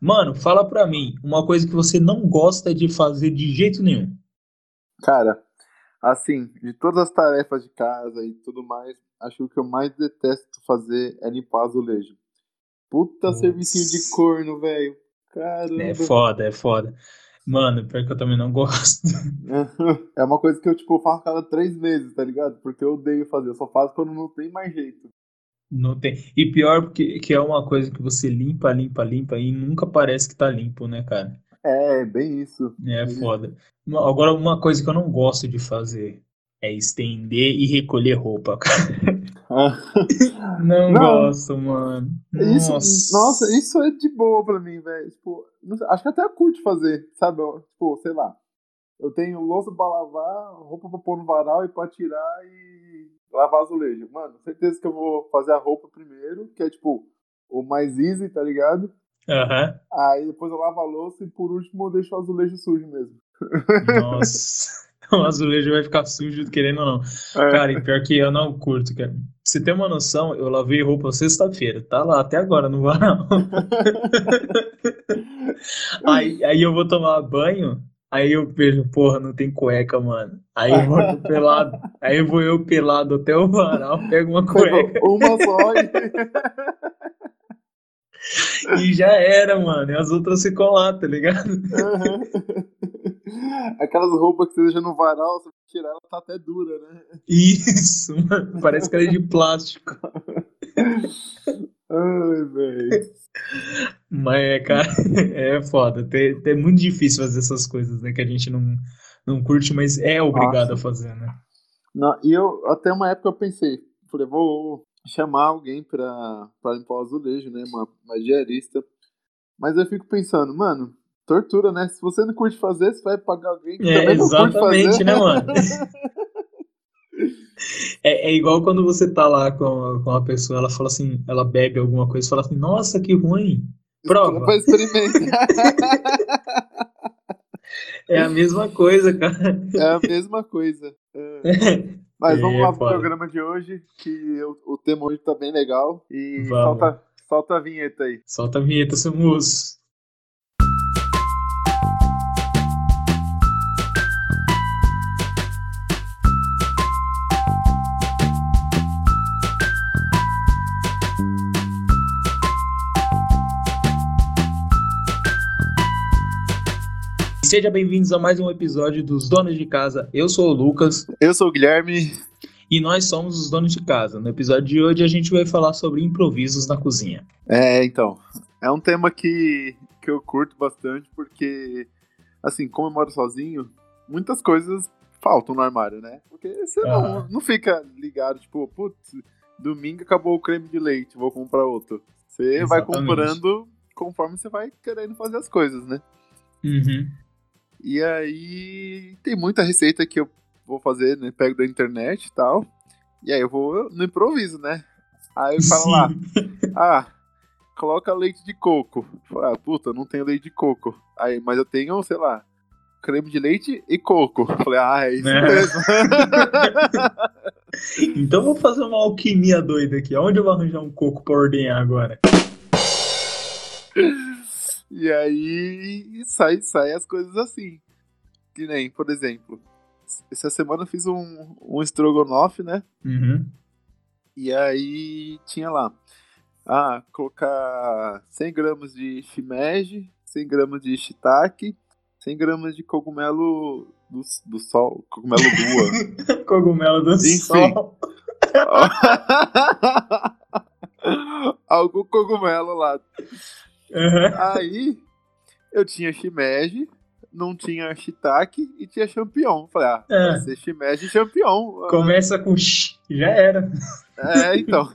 Mano, fala pra mim uma coisa que você não gosta de fazer de jeito nenhum. Cara, assim, de todas as tarefas de casa e tudo mais, acho que o que eu mais detesto fazer é limpar azulejo. Puta servicinho de corno, velho. Caramba. É foda, é foda. Mano, pior que eu também não gosto. É uma coisa que eu, tipo, faço cada três meses, tá ligado? Porque eu odeio fazer. Eu só faço quando não tem mais jeito. Não tem. E pior porque que é uma coisa que você limpa, limpa, limpa e nunca parece que tá limpo, né, cara? É, bem isso. É Bem foda. Agora, uma coisa que eu não gosto de fazer é estender e recolher roupa, cara. Não, Não. gosto, mano. Isso, Nossa. nossa, isso é de boa pra mim, velho. Tipo, acho que até eu curto fazer, sabe? Tipo, sei lá. Eu tenho louça pra lavar, roupa pra pôr no varal e pra tirar e lavar azulejo. Mano, certeza que eu vou fazer a roupa primeiro, que é tipo o mais easy, tá ligado? Aham. Aí depois eu lavo a louça e por último eu deixo o azulejo sujo mesmo. Nossa. O azulejo vai ficar sujo, querendo ou não. É. Cara, e pior que eu não curto, cara. Pra você ter uma noção, eu lavei roupa sexta-feira. Tá lá até agora no varal. Aí, aí eu vou tomar banho, aí eu vejo, porra, não tem cueca, mano. Aí eu vou pelado, aí vou eu pelado até o varal, pego uma cueca Uma só e... e já era, mano. E as outras ficam lá, tá ligado? Aham. Aquelas roupas que você deixa no varal, você tirar ela tá até dura, né? Isso, mano. Parece que ela é de plástico. Ai, velho. Mas, é, cara, é foda. É muito difícil fazer essas coisas, né? Que a gente não, não curte, mas é obrigado a fazer, né? Não, e eu, até uma época eu pensei, falei, vou chamar alguém pra, pra limpar o azulejo, né? Uma, uma diarista. Mas eu fico pensando, mano, tortura, né? Se você não curte fazer, você vai pagar alguém que É, também não curte exatamente, fazer. né, mano? É, é igual quando você tá lá com, com uma pessoa, ela fala assim, ela bebe alguma coisa e fala assim, nossa, que ruim. Prova. É a mesma coisa, cara. É a mesma coisa. É. Mas vamos É, lá pro programa de hoje, que o, o tema hoje tá bem legal. E Vamos. solta, solta a vinheta aí. Solta a vinheta, seu Sejam bem-vindos a mais um episódio dos Donos de Casa. Eu sou o Lucas Eu sou o Guilherme. e nós somos os Donos de Casa. No episódio de hoje a gente vai falar sobre improvisos na cozinha. É, então. É um tema que, que eu curto bastante, porque, assim, como eu moro sozinho, muitas coisas faltam no armário, né? Porque você não, não fica ligado, tipo, putz, domingo acabou o creme de leite, vou comprar outro. Você vai Exatamente. comprando conforme você vai querendo fazer as coisas, né? Uhum. E aí tem muita receita que eu vou fazer, né? Pego da internet e tal. E aí eu vou no improviso, né? Aí eu falo lá, ah, coloca leite de coco. Falo, Ah, puta, não tenho leite de coco. Aí, mas eu tenho, sei lá, creme de leite e coco. Falei, ah, é isso É. mesmo. Então vou fazer uma alquimia doida aqui. Onde eu vou arranjar um coco pra ordenhar agora? E aí sai, sai as coisas assim. Que nem, por exemplo, essa semana eu fiz um, um estrogonofe, né? Uhum. E aí tinha lá, ah, colocar 100 gramas de shimeji, 100 gramas de shiitake, 100 gramas de cogumelo do, do sol, cogumelo lua. Cogumelo do Enfim. sol. Algum cogumelo lá. Uhum. Aí eu tinha shimeji, não tinha shiitake e tinha champignon. Falei, ah, É. vai ser shimeji e champignon. Começa com sh, já era. É, então.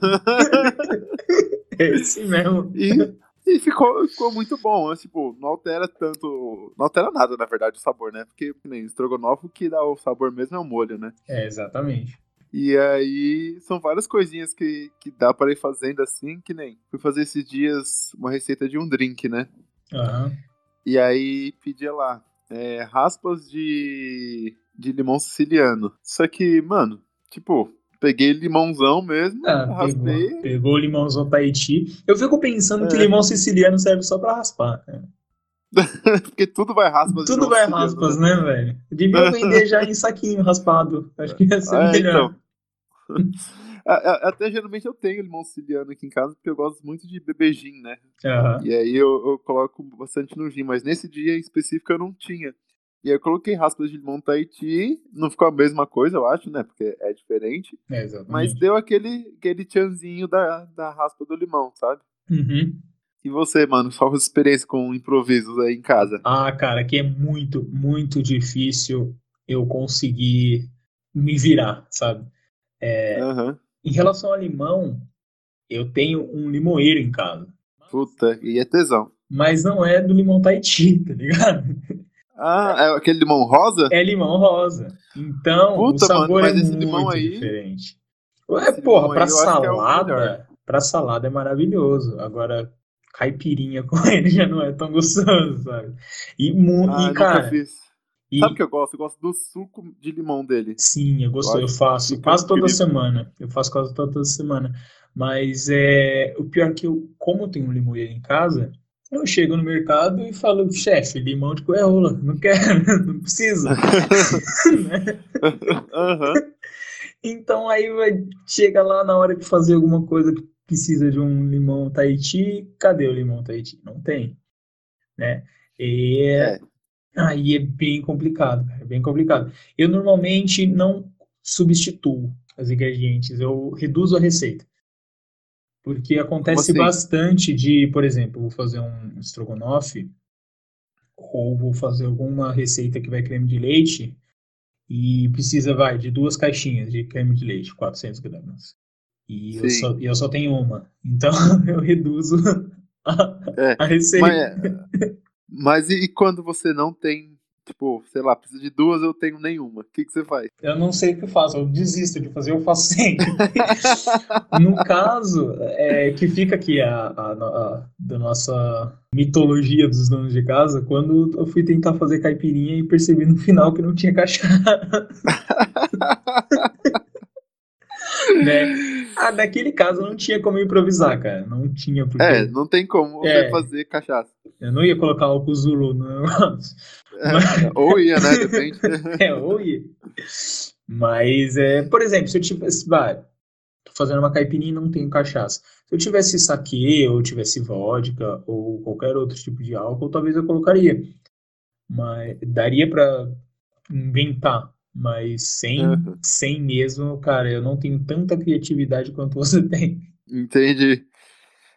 É esse mesmo. E, e ficou, ficou muito bom. né? Tipo, não altera tanto. Não altera nada, na verdade, o sabor, né? Porque que nem estrogonofe, o que dá o sabor mesmo é o molho, né? É, exatamente. E aí são várias coisinhas que, que dá para ir fazendo assim, que nem. Fui fazer esses dias uma receita de um drink, né? Aham. E aí pedia lá. é, raspas de, de limão siciliano. Só que, mano, tipo, Peguei limãozão mesmo, Ah, raspei. pegou, pegou o limãozão Tahiti. Eu fico pensando que É. limão siciliano serve só pra raspar. cara. Porque tudo vai raspas. Tudo vai raspas, né, velho? Devia vender já em saquinho raspado. Acho que ia ser É, melhor. então. Até geralmente eu tenho limão siciliano aqui em casa, porque eu gosto muito de beber gin, né? Aham. E aí eu, eu coloco bastante no gin, mas nesse dia em específico eu não tinha. E aí eu coloquei raspas de limão Tahiti, não ficou a mesma coisa, eu acho, né? Porque é diferente. É. Mas deu aquele, aquele tchanzinho da, da raspa do limão, sabe? Uhum. E você, mano, qual a sua experiência com improvisos aí em casa? Ah, cara, que é muito, muito difícil eu conseguir me virar, sabe? É, Aham. Em relação a limão, eu tenho um limoeiro em casa. Puta, e é tesão. Mas não é do limão Tahiti, tá ligado? Ah, é aquele limão rosa? É limão rosa. Então, Puta, o sabor mano, é muito limão aí- diferente. É, porra, pra é salada, melhor. pra salada é maravilhoso. Agora, caipirinha com ele já não é tão gostoso, sabe? E, Ah, e cara, fiz. E- Sabe o que eu gosto? Eu gosto do suco de limão dele. sim, eu gosto, Eu eu faço quase toda incrível. semana. Eu faço quase toda semana. Mas é, o pior é que eu, como eu tenho um limoeiro em casa, eu chego no mercado e falo, chefe, limão de coerrola, não quero, não precisa. Então aí vai, chega lá na hora de fazer alguma coisa que precisa de um limão Tahiti, cadê o limão Tahiti? Não tem, né? E É. aí é bem complicado, cara, é bem complicado. Eu normalmente não substituo os ingredientes, eu reduzo a receita. Porque acontece bastante de, por exemplo, vou fazer um estrogonofe ou vou fazer alguma receita que vai creme de leite e precisa, vai, de duas caixinhas de creme de leite, 400 gramas. E eu só, eu só tenho uma. Então eu reduzo a, É, a receita. Mas, mas e, e quando você não tem, tipo, sei lá, precisa de duas, eu tenho nenhuma. O que, que você faz? Eu não sei o que eu faço, eu desisto de fazer, eu faço sempre. No caso, é, que fica aqui a, a, a- da nossa mitologia dos donos de casa, quando eu fui tentar fazer caipirinha e percebi no final que não tinha cachaça. né? Ah, naquele caso não tinha como improvisar, cara. Não tinha, porque É, não tem como É. fazer cachaça. eu não ia colocar álcool Zulu no negócio. É, ou ia, né? Depende. É, ou ia. Mas, é, por exemplo, se eu tivesse, vai, tô fazendo uma caipirinha e não tenho cachaça. Se eu tivesse saquê, ou tivesse vodka, ou qualquer outro tipo de álcool, talvez eu colocaria. Mas daria pra inventar. Mas sem, Uhum. sem mesmo, cara, eu não tenho tanta criatividade quanto você tem. Entendi.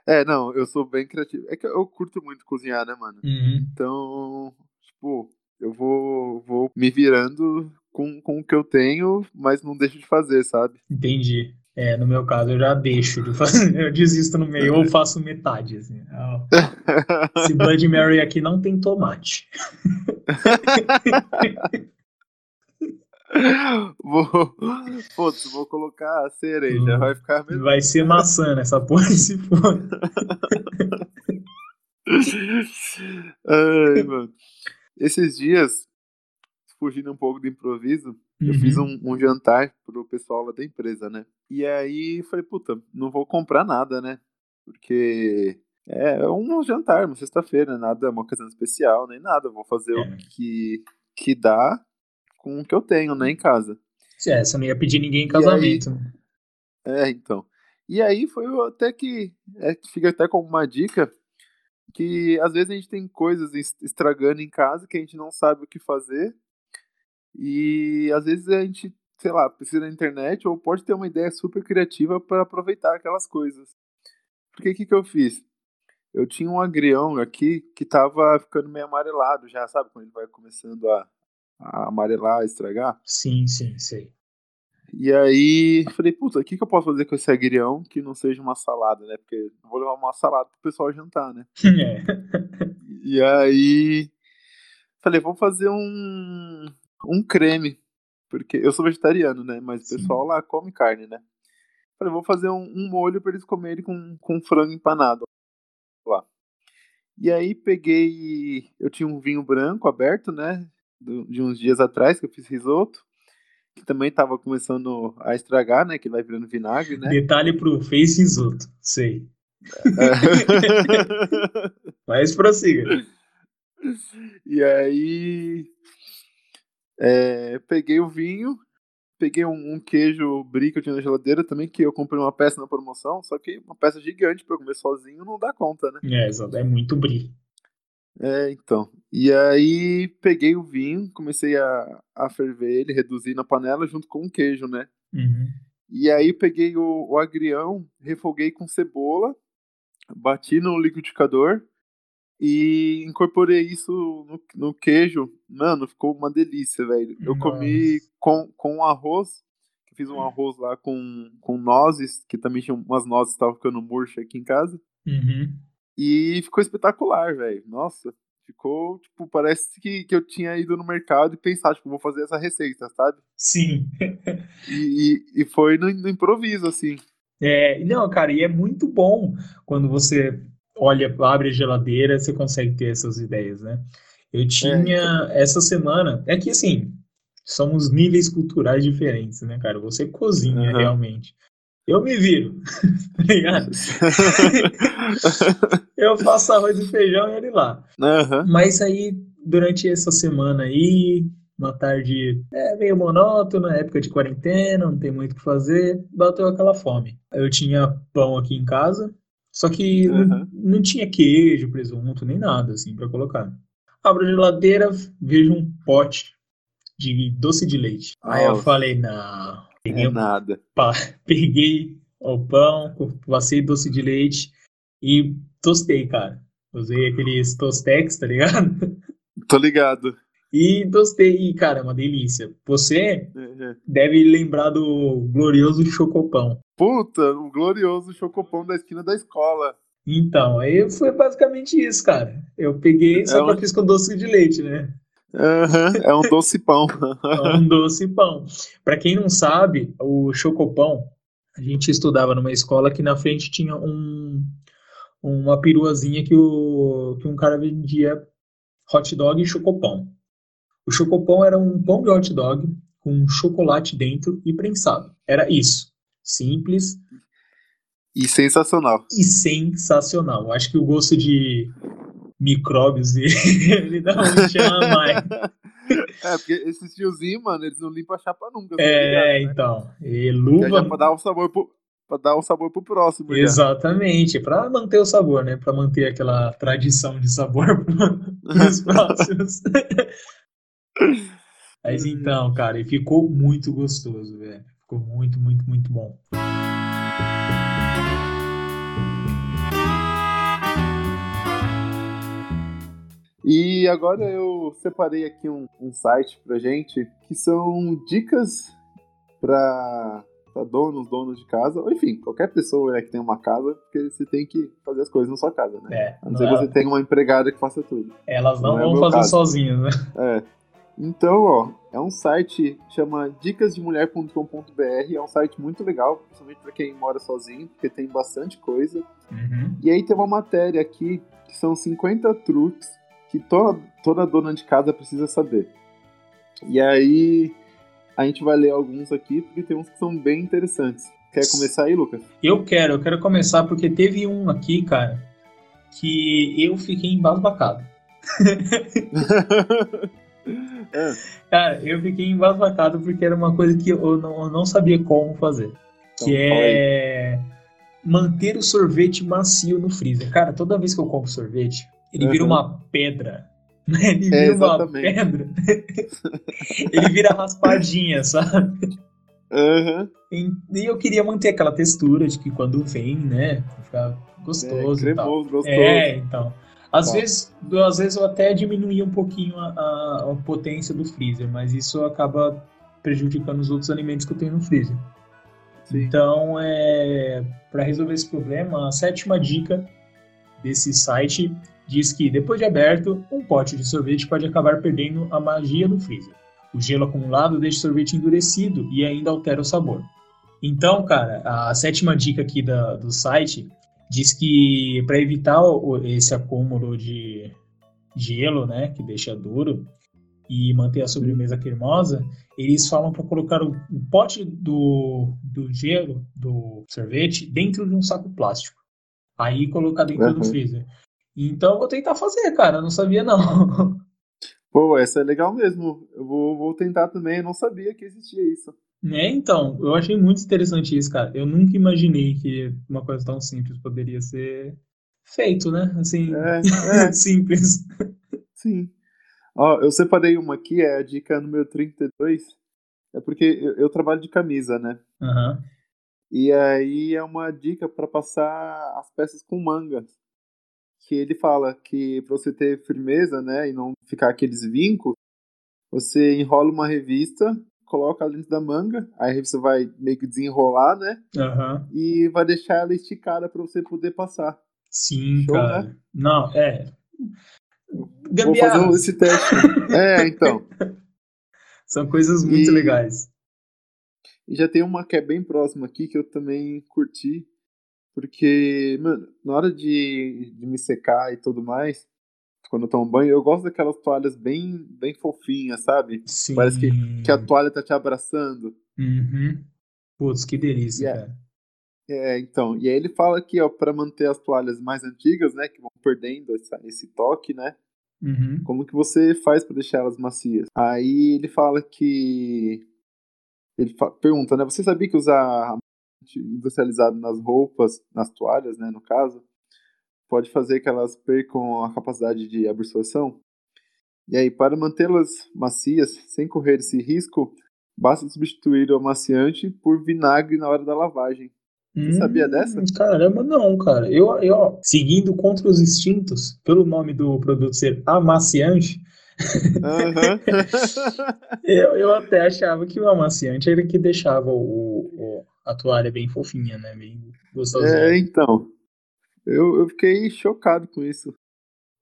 É, não, eu sou bem criativo. É que eu curto muito cozinhar, né, mano? Uhum. Então, tipo, eu vou, vou me virando com, com o que eu tenho, mas não deixo de fazer, sabe? Entendi. É, no meu caso, eu já deixo de fazer, eu desisto no meio, ou faço metade, assim. Esse Blood Mary aqui não tem tomate. Vou, putz, vou colocar a cereja, Hum. vai ficar mesmo. Vai ser maçã nessa porra se for. Ai, mano. Esses dias, fugindo um pouco do improviso, eu Uhum. fiz um, um jantar pro pessoal lá da empresa, né? E aí falei, puta, não vou comprar nada, né? Porque é um jantar, uma sexta-feira, nada, uma ocasião especial, nem nada. Eu vou fazer É. o que, que dá com o que eu tenho, né, em casa. É, você não ia pedir ninguém em casamento. né? É, então. E aí foi até que é, fica até como uma dica que às vezes a gente tem coisas es- estragando em casa que a gente não sabe o que fazer. E às vezes a gente, sei lá, precisa da internet ou pode ter uma ideia super criativa para aproveitar aquelas coisas. Porque o que, que eu fiz? Eu tinha um agrião aqui que tava ficando meio amarelado já, sabe? Quando ele vai começando a amarelar, estragar. Sim, sim, sei. E aí, falei, puta, o que, que eu posso fazer com esse agrião que não seja uma salada, né? Porque não vou levar uma salada pro pessoal jantar, né? É. E aí, falei, vamos fazer um, um creme. Porque eu sou vegetariano, né? Mas o Sim. pessoal lá come carne, né? Falei, vou fazer um, um molho pra eles comerem com, com frango empanado lá. E aí peguei. Eu tinha um vinho branco aberto, né? Do- De uns dias atrás, que eu fiz risoto. que também tava começando a estragar, né? Que vai virando vinagre, né? Detalhe pro Face Risoto, sei. É. Mas prossiga. E aí. É, peguei o vinho, peguei um, um, queijo brie que eu tinha na geladeira também, que eu comprei uma peça na promoção, só que uma peça gigante pra comer sozinho não dá conta, né? É, exato, é muito brie. É, então. E aí peguei o vinho, comecei a, a ferver ele, reduzir na panela junto com o queijo, né? Uhum. E aí peguei o, o agrião, refoguei com cebola, bati no liquidificador e incorporei isso no, no queijo. Mano, ficou uma delícia, velho. Eu Nossa. comi com, com arroz, fiz um arroz lá com, com nozes, que também tinha umas nozes que estavam ficando murcha aqui em casa. Uhum. E ficou espetacular, velho. Nossa, ficou, tipo, parece que, que eu tinha ido no mercado e pensado, tipo, vou fazer essa receita, sabe? Sim. e, e, e, foi no, no improviso, assim. É, não, cara, e é muito bom quando você olha, abre a geladeira, você consegue ter essas ideias, né? Eu é, tinha é, essa semana, é que assim, somos níveis culturais diferentes, né, cara? Você cozinha uhum. realmente. Eu me viro, tá ligado? eu faço arroz e feijão e ele lá. Uhum. Mas aí, durante essa semana aí, uma tarde é, meio monótona, época de quarentena, não tem muito o que fazer, bateu aquela fome. Eu tinha pão aqui em casa, só que uhum. não, não, tinha queijo, presunto, nem nada assim para colocar. Abro a geladeira, vejo um pote de doce de leite. Aí eu falei, não. Peguei é nada. Pá, peguei o pão, passei doce de leite e tostei, cara. Usei aqueles tostex, tá ligado? Tô ligado. E tostei, e, cara, é uma delícia. Você uhum. deve lembrar do glorioso chocopão. Puta, o glorioso chocopão da esquina da escola. Então, aí foi basicamente isso, cara. Eu peguei, só é que eu fiz com doce de leite, né? Uhum, é um doce pão. é um doce pão. Para quem não sabe, o chocopão, a gente estudava numa escola que na frente tinha um, uma peruazinha que, o, que um cara vendia hot dog e chocopão. O chocopão era um pão de hot dog com chocolate dentro e prensado. Era isso. Simples. E sensacional. E sensacional. Acho que o gosto de micróbios ele dá um chama a mais. É, porque esses tiozinhos, mano, eles não limpam a chapa nunca. Tá é, ligado, né? então. E luva. É pra dar um sabor pro, pra dar um sabor pro próximo. Exatamente, já. pra manter o sabor, né? Pra manter aquela tradição de sabor pros próximos. Mas então, cara, e ficou muito gostoso, velho. Ficou muito, muito, muito bom. E agora eu separei aqui um, um site pra gente que são dicas para donos, donos de casa, ou enfim, qualquer pessoa né, que tem uma casa, porque você tem que fazer as coisas na sua casa, né? É, a não ser que você tenha uma empregada que faça tudo. Elas não, não é vão fazer caso. sozinhas, né? É. Então, ó, é um site chama dicasdemulher.com.br, é um site muito legal, principalmente para quem mora sozinho, porque tem bastante coisa. Uhum. E aí tem uma matéria aqui que são 50 truques que toda, toda dona de casa precisa saber. E aí a gente vai ler alguns aqui, porque tem uns que são bem interessantes. Quer começar aí, Lucas? Eu quero, eu quero começar porque teve um aqui, cara, que eu fiquei embasbacado. É. Cara, eu fiquei embasbacado porque era uma coisa que eu não, eu não sabia como fazer. Então, que é manter o sorvete macio no freezer. Cara, toda vez que eu compro sorvete, ele uhum. vira uma pedra. Ele vira é, uma pedra. ele vira raspadinha, sabe? Uhum. E eu queria manter aquela textura de que quando vem, né, ficar gostoso. É, cremoso, gostoso. É, então. Às, tá. vezes, às vezes eu até diminuía um pouquinho a, a, a, potência do freezer, mas isso acaba prejudicando os outros alimentos que eu tenho no freezer. Sim. Então, é, para resolver esse problema, a sétima dica desse site diz que, depois de aberto, um pote de sorvete pode acabar perdendo a magia do freezer. O gelo acumulado deixa o sorvete endurecido e ainda altera o sabor. Então, cara, a sétima dica aqui da, do site diz que para evitar esse acúmulo de gelo, né, que deixa duro, e manter a sobremesa cremosa, eles falam para colocar o, o pote do, do gelo, do sorvete, dentro de um saco plástico. Aí colocar dentro uhum. do freezer. Então eu vou tentar fazer, cara. Eu não sabia, não. Pô, essa é legal mesmo. Eu vou, vou tentar também. Eu não sabia que existia isso. Né, então, eu achei muito interessante isso, cara. Eu nunca imaginei que uma coisa tão simples poderia ser feito, né? Assim, é, é. simples. Sim. Ó, eu separei uma aqui, é a dica número 32. É porque eu, eu trabalho de camisa, né? Uhum. E aí é uma dica para passar as peças com manga. Que ele fala que para você ter firmeza, né, e não ficar aqueles vincos, você enrola uma revista, coloca dentro da manga, aí a revista vai meio que desenrolar, né? Uhum. E vai deixar ela esticada para você poder passar. Sim, Show, cara. Né? Não, é. Gambiarra. Vou fazer esse teste. é, então. São coisas muito e... legais. E já tem uma que é bem próxima aqui que eu também curti. Porque, mano, na hora de, de me secar e tudo mais, quando eu tomo banho, eu gosto daquelas toalhas bem, bem fofinhas, sabe? Sim. Parece que, que a toalha tá te abraçando. Uhum. Putz, que delícia, yeah. cara. É, então, e aí ele fala que, ó, para manter as toalhas mais antigas, né, que vão perdendo essa, esse toque, né, uhum. como que você faz para deixar elas macias? Aí ele fala que, ele fa pergunta, né, você sabia que usar industrializado nas roupas, nas toalhas, né, no caso, pode fazer que elas percam a capacidade de absorção? E aí, para mantê-las macias, sem correr esse risco, basta substituir o amaciante por vinagre na hora da lavagem. Você hum, sabia dessa? Caramba, não, cara. Eu, eu, seguindo contra os instintos, pelo nome do produto ser amaciante, uhum. eu, eu até achava que o amaciante era que deixava o, o a toalha bem fofinha, né? Bem gostosinha. É, então. Eu, eu fiquei chocado com isso.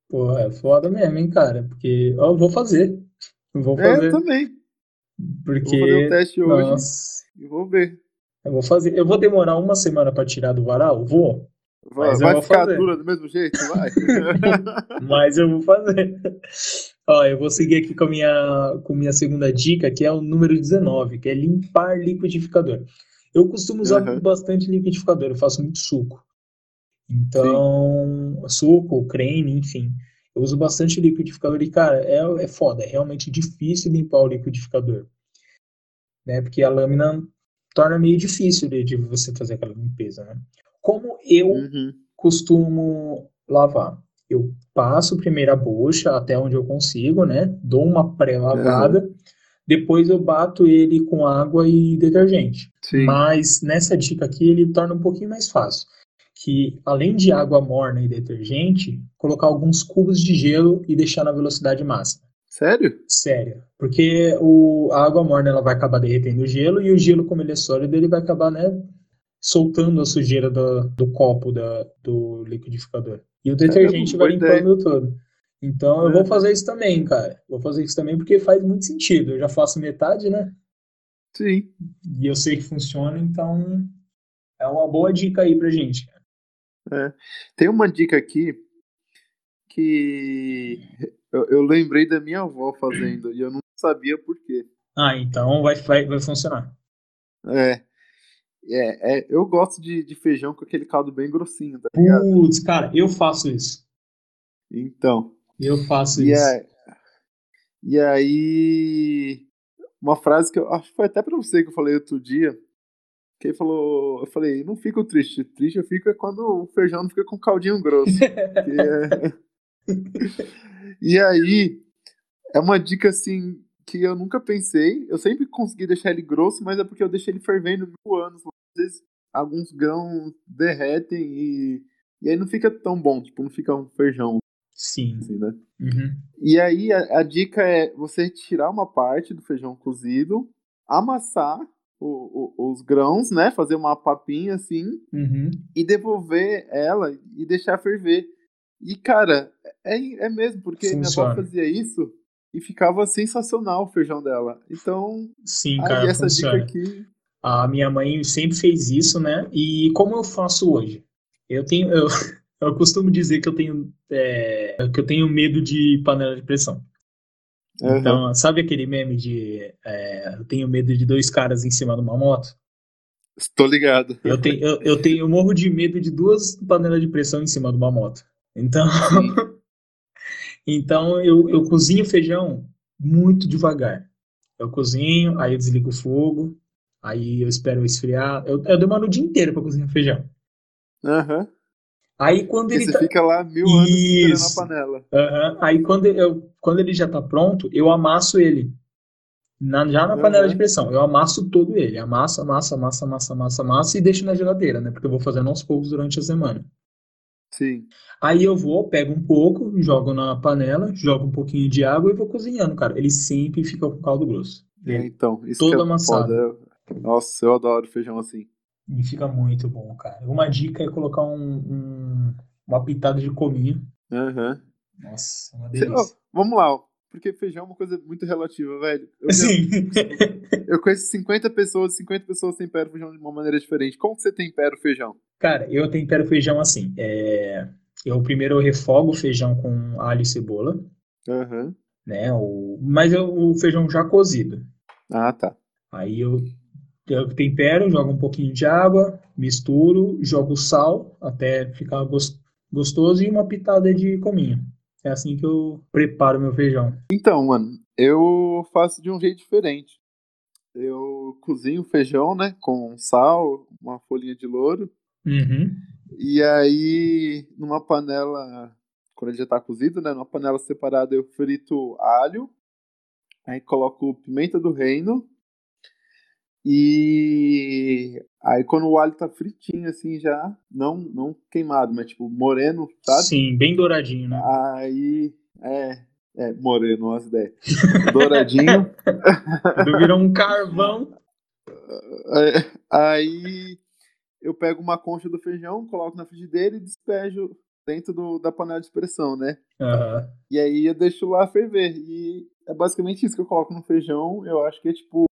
Pô, é foda mesmo, hein, cara? Porque eu vou fazer. Eu vou fazer. É, eu também. Porque. Vou fazer o teste hoje Nossa. e vou ver. Eu vou fazer. Eu vou demorar uma semana para tirar do varal? Vou. Vai, mas vai ficar fazer. dura do mesmo jeito? Vai. mas eu vou fazer. Ó, eu vou seguir aqui com a minha, com a minha segunda dica, que é o número 19, que é limpar liquidificador. Eu costumo usar uhum. bastante liquidificador, eu faço muito suco. Então, Sim. suco, creme, enfim. Eu uso bastante liquidificador e, cara, é, é foda. É realmente difícil limpar o liquidificador. Né? Porque a lâmina torna meio difícil de, de você fazer aquela limpeza, né? Como eu uhum. costumo lavar? Eu passo primeiro a bucha até onde eu consigo, né? Dou uma pré-lavada, uhum. Depois eu bato ele com água e detergente. Sim. Mas nessa dica aqui ele torna um pouquinho mais fácil. Que além de água morna e detergente, colocar alguns cubos de gelo e deixar na velocidade máxima. Sério? Sério. Porque o, a água morna ela vai acabar derretendo o gelo e o gelo, como ele é sólido, ele vai acabar, né, soltando a sujeira do, do copo da, do liquidificador. E o detergente vai limpando todo. Então eu vou é. fazer isso também, cara. Vou fazer isso também porque faz muito sentido. Eu já faço metade, né? Sim. E eu sei que funciona, então é uma boa dica aí pra gente. É. Tem uma dica aqui que eu, eu, lembrei da minha avó fazendo e eu não sabia por quê. Ah, então vai, vai, vai funcionar. É. É, é, eu gosto de, de feijão com aquele caldo bem grossinho, tá ligado? Putz, cara, eu faço isso. Então. Eu faço e isso. É, e aí. Uma frase que eu acho que foi até pra você que eu falei outro dia. Que ele falou. Eu falei, não fico triste. Triste eu fico é quando o feijão não fica com caldinho grosso. é... e aí, é uma dica assim que eu nunca pensei. Eu sempre consegui deixar ele grosso, mas é porque eu deixei ele fervendo mil anos. Às vezes alguns grãos derretem e, e aí não fica tão bom, tipo, não fica um feijão. Sim. Assim, né? Uhum. E aí a, a, dica é você tirar uma parte do feijão cozido, amassar o, o, os grãos, né? Fazer uma papinha assim uhum. e devolver ela e deixar ferver. E, cara, é, é mesmo, porque Funciona. minha avó fazia isso e ficava sensacional o feijão dela. Então, Sim, cara, essa funciona. dica aqui. A minha mãe sempre fez isso, né? E como eu faço hoje? Eu tenho. Eu, eu costumo dizer que eu tenho. É, que eu tenho medo de panela de pressão. Aham. Então, sabe aquele meme de é, eu tenho medo de dois caras em cima de uma moto? Estou ligado. Eu tenho, eu, eu tenho, eu morro de medo de duas panelas de pressão em cima de uma moto. Então, então eu, eu cozinho feijão muito devagar. Eu cozinho, aí eu desligo o fogo, aí eu espero esfriar. Eu, eu demoro o dia inteiro para cozinhar feijão. Aham. Aí quando Porque ele tá, fica lá mil anos Isso. a panela. Aham. Aí quando eu, quando ele já tá pronto, eu amasso ele. Na- já na Aham. panela de pressão. Eu amasso todo ele. Amasso, amasso, amasso, amasso, amasso, amasso e deixo na geladeira, né? Porque eu vou fazendo aos poucos durante a semana. Sim. Aí eu vou, pego um pouco, jogo na panela, jogo um pouquinho de água e vou cozinhando, cara. Ele sempre fica com caldo grosso. É, então, isso todo que é amassado. foda. Nossa, eu adoro feijão assim. Ele fica muito bom, cara. Uma dica é colocar um, um- uma pitada de cominho. Aham. Nossa, uma delícia. Vamos lá, porque feijão é uma coisa muito relativa, velho. Eu, já- Sim. eu conheço 50 pessoas, 50 pessoas temperam feijão de uma maneira diferente. Como você tempera o feijão? Cara, eu tempero feijão assim. é, Eu primeiro refogo o feijão com alho e cebola, Aham. né? O... Mas eu- o feijão já cozido. Ah, tá. Aí eu, eu tempero, jogo um pouquinho de água, misturo, jogo sal até ficar gos- gostoso e uma pitada de cominho. É assim que eu preparo meu feijão. Então, mano, eu faço de um jeito diferente. Eu cozinho o feijão, né, com sal, uma folhinha de louro, Uhum. e aí numa panela, quando ele já tá cozido, né, numa panela separada eu frito alho, aí coloco pimenta do reino, e aí quando o alho tá fritinho assim já, não não queimado, mas tipo moreno, sabe? Sim, bem douradinho, né? Aí, é, é, moreno, as ideias. Douradinho. Quando Virou um carvão. É, aí eu pego uma concha do feijão, coloco na frigideira e despejo dentro do- da panela de pressão, né? Aham. E aí eu deixo lá ferver. E é basicamente isso que eu coloco no feijão. Eu acho que é tipo.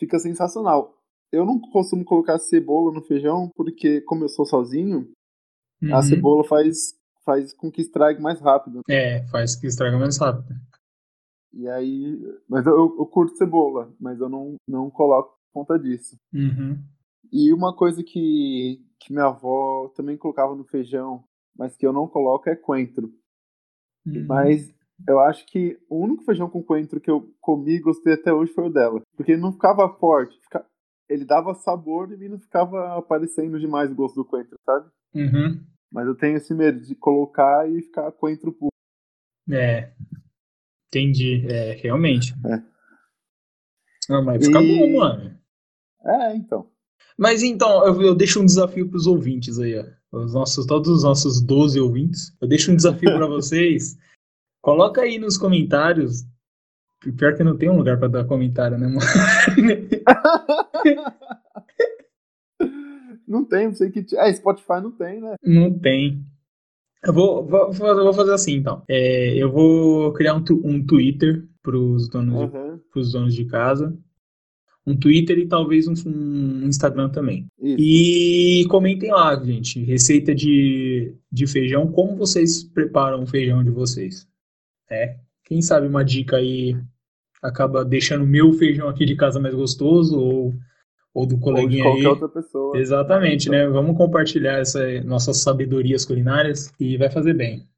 Fica sensacional. Eu não costumo colocar cebola no feijão, porque como eu sou sozinho, a Uhum. cebola faz, faz com que estrague mais rápido. É, faz que estraga mais rápido. E aí. Mas eu, eu curto cebola, mas eu não, não coloco por conta disso. Uhum. E uma coisa que, que minha avó também colocava no feijão, mas que eu não coloco é coentro. Uhum. Mas eu acho que o único feijão com coentro que eu comi e gostei até hoje foi o dela. Porque ele não ficava forte. fica- Ele dava sabor e não ficava aparecendo demais o gosto do coentro, sabe? Uhum. Mas eu tenho esse medo de colocar e ficar coentro puro. É. Entendi. É, realmente. É. Não, mas fica E- bom, mano. É, então. Mas então, eu, eu deixo um desafio pros ouvintes aí, ó. Os nossos, todos os nossos 12 ouvintes. Eu deixo um desafio pra vocês. Coloca aí nos comentários. Pior que não tem um lugar pra dar comentário, né, mano? Não tem, não sei que. É, Spotify não tem, né? Não tem. Eu vou, vou, vou fazer assim, então. É, eu vou criar um, tu- um Twitter pros donos, de, Aham. pros donos de casa. Um Twitter e talvez um, um Instagram também. Isso. E comentem lá, gente, receita de, de feijão, como vocês preparam o feijão de vocês. É, quem sabe uma dica aí acaba deixando o meu feijão aqui de casa mais gostoso ou, ou do Ou de coleguinha qualquer aí. outra pessoa. Exatamente, Então. né? Vamos compartilhar nossas sabedorias culinárias e vai fazer bem.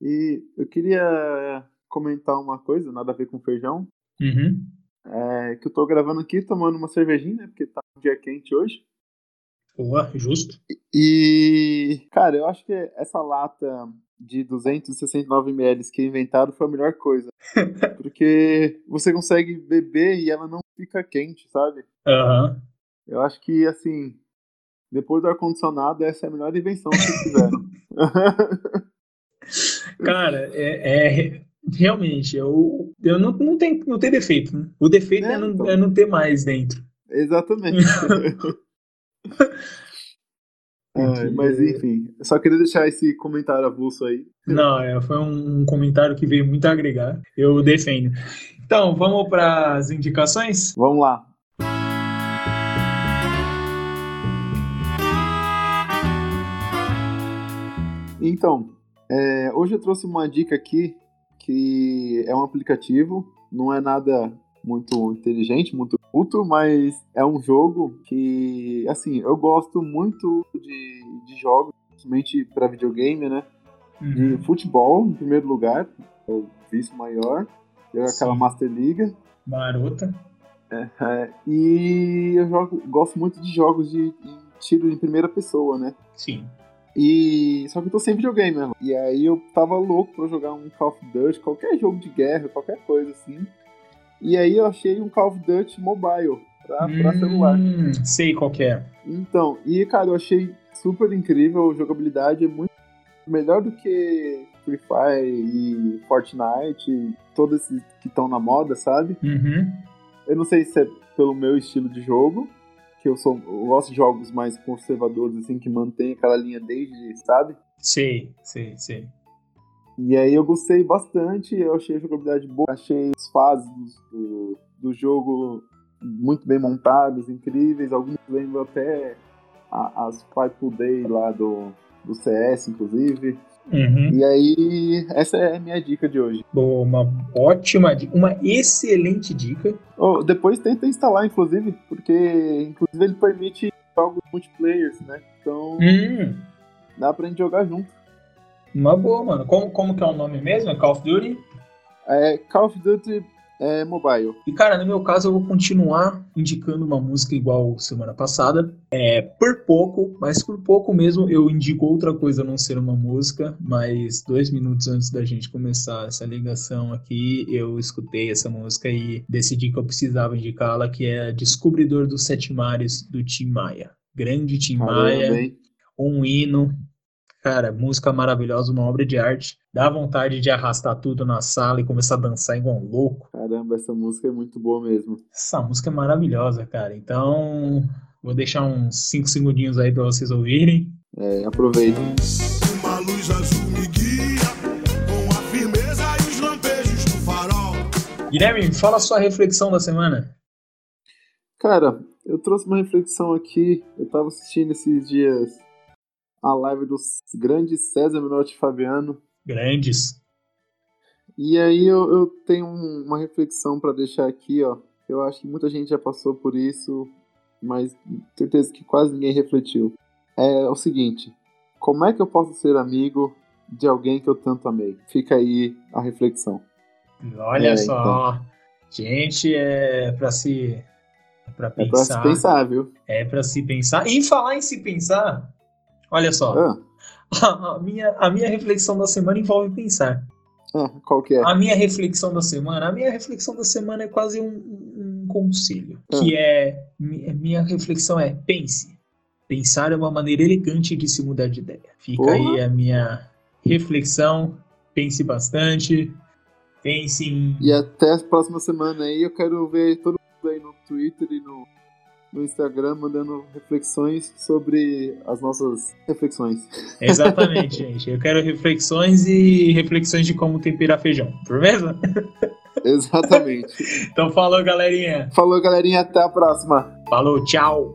E eu queria comentar uma coisa, nada a ver com feijão. Uhum. É que eu tô gravando aqui tomando uma cervejinha, né? Porque tá um dia quente hoje. Boa, justo. E, cara, eu acho que essa lata de 269ml que inventaram foi a melhor coisa. Porque você consegue beber e ela não fica quente, sabe? Aham. Eu acho que, assim, depois do ar-condicionado, essa é a melhor invenção que fizeram. Cara, é, é- realmente, eu, eu não, não, tem, não tem defeito, né? O defeito é, É, não, então. é não ter mais dentro. Exatamente. Ai, mas enfim, eu só queria deixar esse comentário avulso aí. Não, é, foi um, comentário que veio muito a agregar. Eu defendo. Então, vamos para as indicações? Vamos lá. Então, é, hoje eu trouxe uma dica aqui que é um aplicativo, não é nada muito inteligente, muito culto, mas é um jogo que, assim, eu gosto muito de, de jogos, principalmente para videogame, né? Uhum. De futebol, em primeiro lugar, é o vício maior, é aquela. Master Liga. Marota. É, e eu jogo, gosto muito de jogos de em tiro em primeira pessoa, né? Sim. E só que eu tô sem videogame mesmo. E aí eu tava louco pra jogar um Call of Duty, qualquer jogo de guerra, qualquer coisa assim. E aí eu achei um Call of Duty Mobile pra, pra celular. Hum, sei qual que é. Então, e cara, eu achei super incrível, a jogabilidade é muito melhor do que Free Fire e Fortnite, e todos esses que estão na moda, sabe? Uhum. Eu não sei se é pelo meu estilo de jogo, que eu sou eu gosto de jogos mais conservadores assim que mantém aquela linha desde, sabe? Sei, sei, sei. E aí eu gostei bastante, eu achei a jogabilidade boa, achei as fases do, do jogo muito bem montadas, incríveis, alguns lembram até a- as Five Day lá do, do CS, inclusive. Uhum. E aí, essa é a minha dica de hoje. Boa, Uma ótima dica, uma excelente dica. Oh, depois tenta instalar, inclusive, porque inclusive ele permite jogos multiplayers, né? Então Hum, dá pra gente jogar junto. Uma boa, mano. Como, como que é o nome mesmo? É Call of Duty? É Call of Duty é, Mobile. E, cara, no meu caso, eu vou continuar indicando uma música igual semana passada. É, por pouco, mas por pouco mesmo, eu indico outra coisa a não ser uma música. Mas dois minutos antes da gente começar essa ligação aqui, eu escutei essa música e decidi que eu precisava indicá-la, que é Descobridor dos Sete Mares, do Tim Maia. Grande Tim Maia Caramba, hein? um hino. Cara, música maravilhosa, uma obra de arte. Dá vontade de arrastar tudo na sala e começar a dançar igual um louco. Caramba, essa música é muito boa mesmo. Essa música é maravilhosa, cara. Então, vou deixar uns 5 segundinhos aí pra vocês ouvirem. É, aproveita. Uma luz azul me guia com a firmeza e os lampejos do farol. Guilherme, fala a sua reflexão da semana. Cara, eu trouxe uma reflexão aqui. Eu tava assistindo esses dias a live dos grandes César Menotti e Fabiano. Grandes. E aí eu, eu tenho um- uma reflexão pra deixar aqui, ó. Eu acho que muita gente já passou por isso, mas certeza que quase ninguém refletiu. É o seguinte: como é que eu posso ser amigo de alguém que eu tanto amei? Fica aí a reflexão. Olha É, só. Gente, é pra se. É pra É pra se pensar. pensar, viu? É pra se pensar. E falar em se pensar, olha só. Ah, A minha, a minha reflexão da semana envolve pensar. ah, qual que é? A minha reflexão da semana, a minha reflexão da semana é quase um, um conselho, que é mi- minha reflexão é pense. Pensar é uma maneira elegante de se mudar de ideia. Fica Porra. aí a minha reflexão. Pense bastante. Pense em E até a próxima semana aí eu quero ver todo mundo aí no Twitter e no, no Instagram mandando reflexões sobre as nossas reflexões. exatamente, gente. Eu quero reflexões e reflexões de como temperar feijão. Firmeza? Exatamente. Então falou, galerinha. Falou, galerinha. Até a próxima. Falou, tchau.